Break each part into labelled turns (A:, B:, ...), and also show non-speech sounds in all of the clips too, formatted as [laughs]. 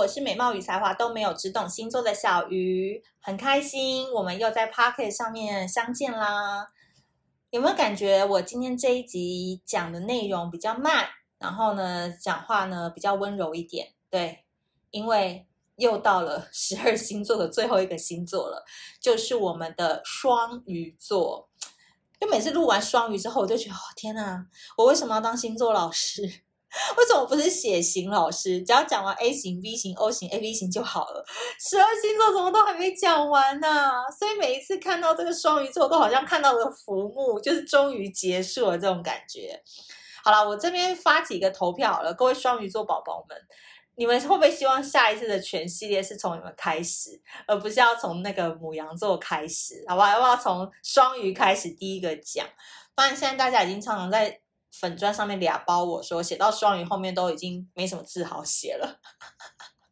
A: 我是美貌与才华都没有，只懂星座的小鱼，很开心我们又在 Pocket 上面相见啦。有没有感觉我今天这一集讲的内容比较慢，然后呢，讲话呢比较温柔一点？对，因为又到了 [laughs] 十二星座的最后一个星座了，就是我们的双鱼座。就每次录完双鱼之后，我就觉得，哦，天哪，我为什么要当星座老师？[laughs] 为什么不是血型老师？只要讲完 A 型、B 型、O 型、AB 型就好了。十二星座怎么都还没讲完呢？所以每一次看到这个双鱼座，都好像看到了浮木，就是终于结束了这种感觉。好了，我这边发几个投票好了，各位双鱼座宝宝们，你们会不会希望下一次的全系列是从你们开始，而不是要从那个牡羊座开始？好不好？要不要从双鱼开始第一个讲？发现现在大家已经常常在。粉砖上面俩包我说写到双鱼后面都已经没什么字好写了，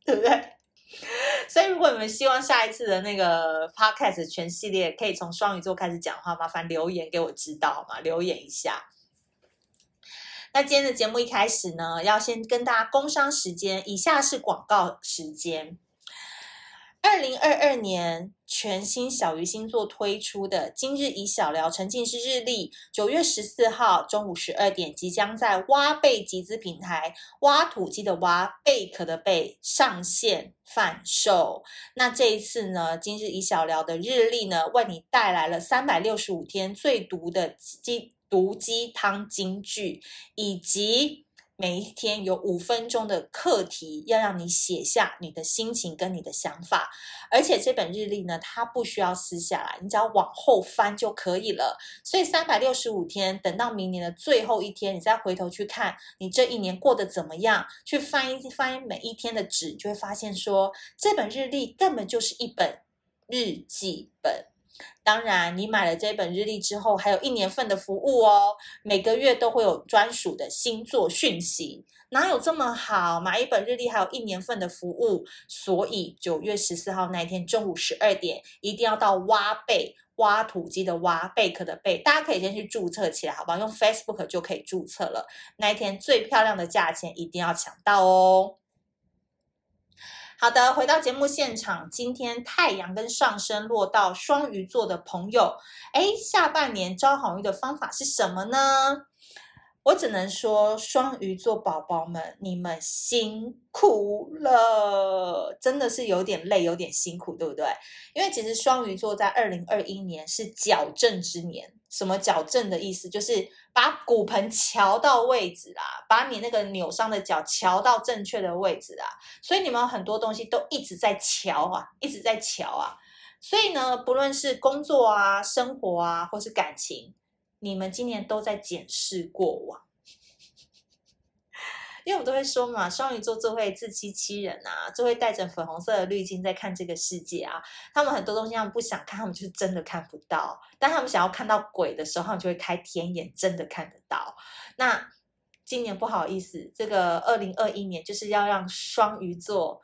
A: 对不对？[laughs] 所以如果你们希望下一次的那个 podcast 全系列可以从双鱼座开始讲的话，麻烦留言给我知道好吗？留言一下。那今天的节目一开始呢，要先跟大家工商时间，以下是广告时间。二零二二年全新小鱼星座推出的今日以小聊沉浸式日历，九月十四号中午十二点即将在挖贝集资平台挖土机的挖贝壳的贝上线贩售。那这一次呢，今日以小聊的日历呢，为你带来了三百六十五天最毒的鸡毒鸡汤金句，以及。每一天有五分钟的课题，要让你写下你的心情跟你的想法，而且这本日历呢，它不需要撕下来，你只要往后翻就可以了。所以三百六十五天，等到明年的最后一天，你再回头去看你这一年过得怎么样，去翻一翻每一天的纸，就会发现说，这本日历根本就是一本日记本。当然，你买了这本日历之后，还有一年份的服务哦，每个月都会有专属的星座讯息，哪有这么好？买一本日历还有一年份的服务，所以九月十四号那一天中午十二点，一定要到挖贝挖土机的挖贝壳的贝，大家可以先去注册起来，好不好？用 Facebook 就可以注册了。那一天最漂亮的价钱一定要抢到哦。好的，回到节目现场，今天太阳跟上升落到双鱼座的朋友，哎，下半年招好运的方法是什么呢？我只能说，双鱼座宝宝们，你们辛苦了，真的是有点累，有点辛苦，对不对？因为其实双鱼座在二零二一年是矫正之年。什么矫正的意思？就是把骨盆调到位置啦，把你那个扭伤的脚调到正确的位置啦。所以你们很多东西都一直在调啊，一直在调啊。所以呢，不论是工作啊、生活啊，或是感情，你们今年都在检视过往。因为我都会说嘛，双鱼座就会自欺欺人啊，就会带着粉红色的滤镜在看这个世界啊。他们很多东西他们不想看，他们就是真的看不到。但他们想要看到鬼的时候，他们就会开天眼，真的看得到。那今年不好意思，这个二零二一年就是要让双鱼座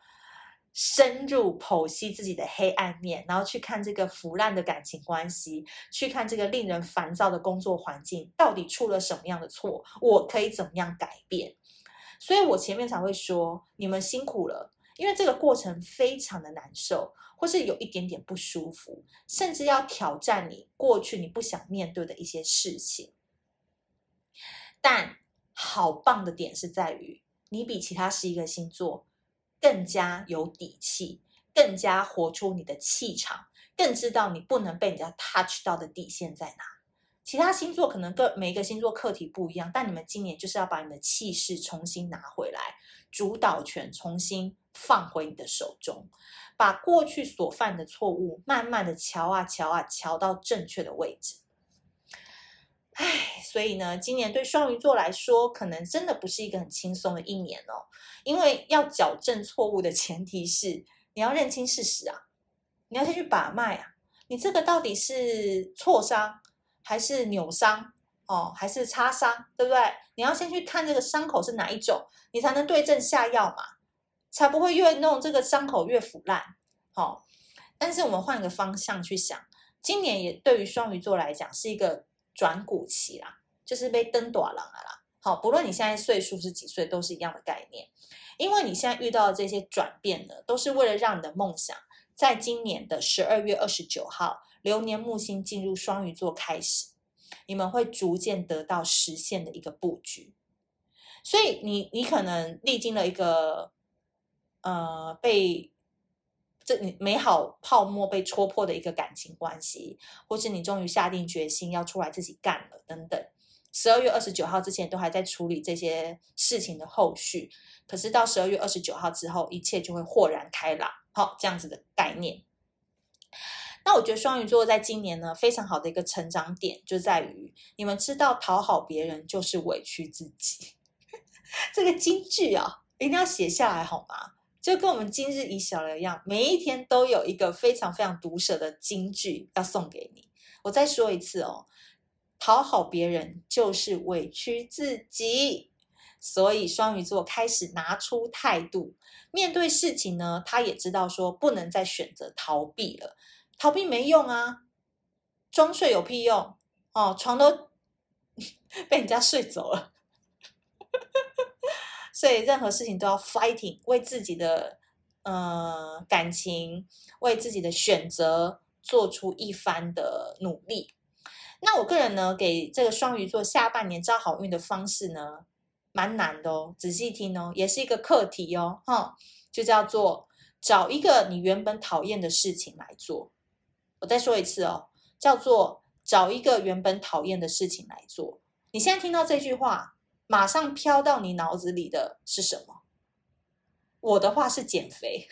A: 深入剖析自己的黑暗面，然后去看这个腐烂的感情关系，去看这个令人烦躁的工作环境，到底出了什么样的错，我可以怎么样改变。所以我前面才会说，你们辛苦了，因为这个过程非常的难受，或是有一点点不舒服，甚至要挑战你过去你不想面对的一些事情。但好棒的点是在于，你比其他十一个星座更加有底气，更加活出你的气场，更知道你不能被人家 touch 到的底线在哪。其他星座可能各每一个星座课题不一样，但你们今年就是要把你的气势重新拿回来，主导权重新放回你的手中，把过去所犯的错误慢慢的乔啊乔啊乔到正确的位置。所以呢，今年对双鱼座来说，可能真的不是一个很轻松的一年哦，因为要矫正错误的前提是你要认清事实啊，你要先去把脉啊，你这个到底是挫伤，还是扭伤哦，还是擦伤，对不对？你要先去看这个伤口是哪一种，你才能对症下药嘛，才不会越弄这个伤口越腐烂。哦，但是我们换个方向去想，今年也对于双鱼座来讲是一个转骨期啦，就是被登短了啦。好，不论你现在岁数是几岁，都是一样的概念。因为你现在遇到的这些转变呢，都是为了让你的梦想，在今年的十二月二十九号，流年木星进入双鱼座开始，你们会逐渐得到实现的一个布局。所以你你可能历经了一个，呃，被这你美好泡沫被戳破的一个感情关系，或是你终于下定决心要出来自己干了等等。十二月二十九号之前都还在处理这些事情的后续，可是到十二月二十九号之后，一切就会豁然开朗。好，这样子的概念。那我觉得双鱼座在今年呢，非常好的一个成长点就在于，你们知道讨好别人就是委屈自己。[laughs] 这个金句啊，一定要写下来好吗？就跟我们今日宜小聊一样，每一天都有一个非常非常毒舌的金句要送给你。我再说一次哦。讨好别人就是委屈自己，所以双鱼座开始拿出态度，面对事情呢，他也知道说不能再选择逃避了，逃避没用啊，装睡有屁用哦，床都 [laughs] 被人家睡走了，所以任何事情都要 fighting，为自己的呃感情，为自己的选择做出一番的努力。那我个人呢，给这个双鱼座下半年招好运的方式呢，蛮难的哦。仔细听哦，也是一个课题哦，哈，就叫做找一个你原本讨厌的事情来做。我再说一次哦，叫做找一个原本讨厌的事情来做。你现在听到这句话，马上飘到你脑子里的是什么？我的话是减肥，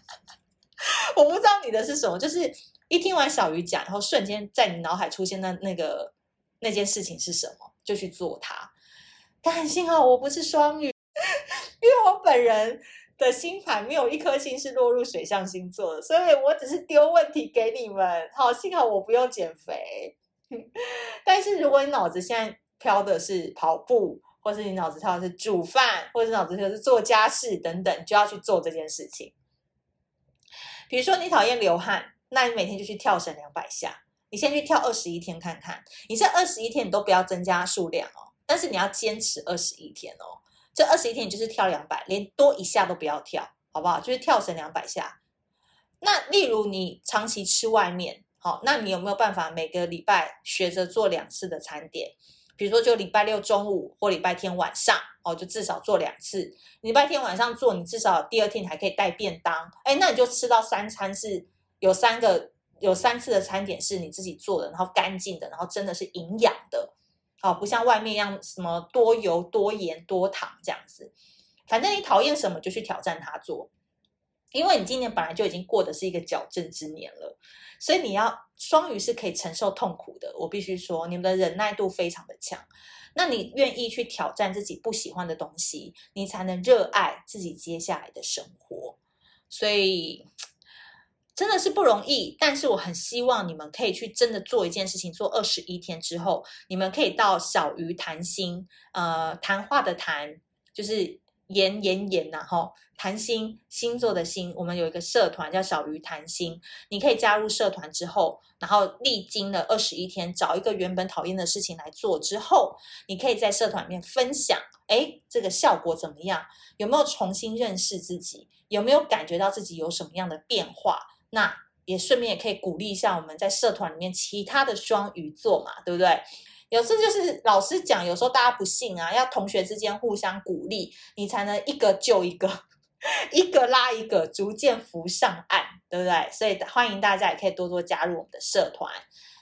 A: [laughs] 我不知道你的是什么，就是。一听完小鱼讲，然后瞬间在你脑海出现的那个那件事情是什么，就去做它。但幸好我不是双鱼，[laughs] 因为我本人的星盘没有一颗星是落入水象星座的，所以我只是丢问题给你们。好，幸好我不用减肥。[laughs] 但是如果你脑子现在飘的是跑步，或是你脑子飘的是煮饭，或者是脑子飘的是做家事等等，就要去做这件事情。比如说你讨厌流汗。那你每天就去跳绳两百下，你先去跳二十一天看看。你这二十一天你都不要增加数量哦，但是你要坚持二十一天哦。这二十一天你就是跳两百，连多一下都不要跳，好不好？就是跳绳两百下。那例如你长期吃外面，好，那你有没有办法每个礼拜学着做两次的餐点？比如说就礼拜六中午或礼拜天晚上，哦，就至少做两次。礼拜天晚上做，你至少第二天你还可以带便当，哎，那你就吃到三餐是。有三个，有三次的餐点是你自己做的，然后干净的，然后真的是营养的，好，不像外面一样什么多油、多盐、多糖这样子。反正你讨厌什么就去挑战它做，因为你今年本来就已经过的是一个矫正之年了，所以你要双鱼是可以承受痛苦的。我必须说，你们的忍耐度非常的强，那你愿意去挑战自己不喜欢的东西，你才能热爱自己接下来的生活。所以。真的是不容易，但是我很希望你们可以去真的做一件事情，做二十一天之后，你们可以到小鱼谈心，呃，谈话的谈就是言言言呐，吼，谈心星座的心，我们有一个社团叫小鱼谈心，你可以加入社团之后，然后历经了二十一天，找一个原本讨厌的事情来做之后，你可以在社团里面分享，诶，这个效果怎么样？有没有重新认识自己？有没有感觉到自己有什么样的变化？那也顺便也可以鼓励一下我们在社团里面其他的双鱼座嘛，对不对？有时就是老师讲，有时候大家不信啊，要同学之间互相鼓励，你才能一个救一个，[laughs] 一个拉一个，逐渐浮上岸，对不对？所以欢迎大家也可以多多加入我们的社团。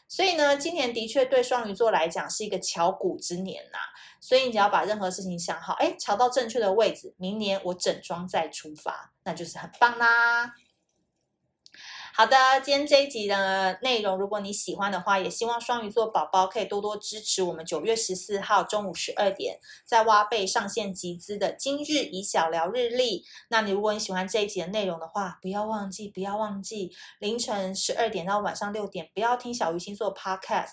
A: 所以呢，今年的确对双鱼座来讲是一个乔股之年呐，所以你只要把任何事情想好，哎，乔到正确的位置，明年我整装再出发，那就是很棒啦。好的，今天这一集的内容，如果你喜欢的话，也希望双鱼座宝宝可以多多支持我们九月十四号中午十二点在挖贝上线集资的今日以小聊日历。那你如果你喜欢这一集的内容的话，不要忘记，不要忘记凌晨十二点到晚上六点不要听小鱼星座 Podcast，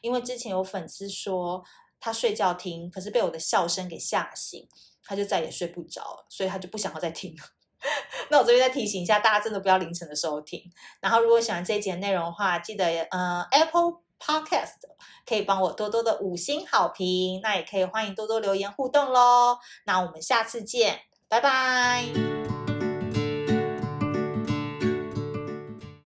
A: 因为之前有粉丝说他睡觉听，可是被我的笑声给吓醒，他就再也睡不着，所以他就不想要再听了。那我这边再提醒一下大家，真的不要凌晨的时候听。然后，如果喜欢这一节内容的话，记得呃，Apple Podcast 可以帮我多多的五星好评。那也可以欢迎多多留言互动喽。那我们下次见，拜拜。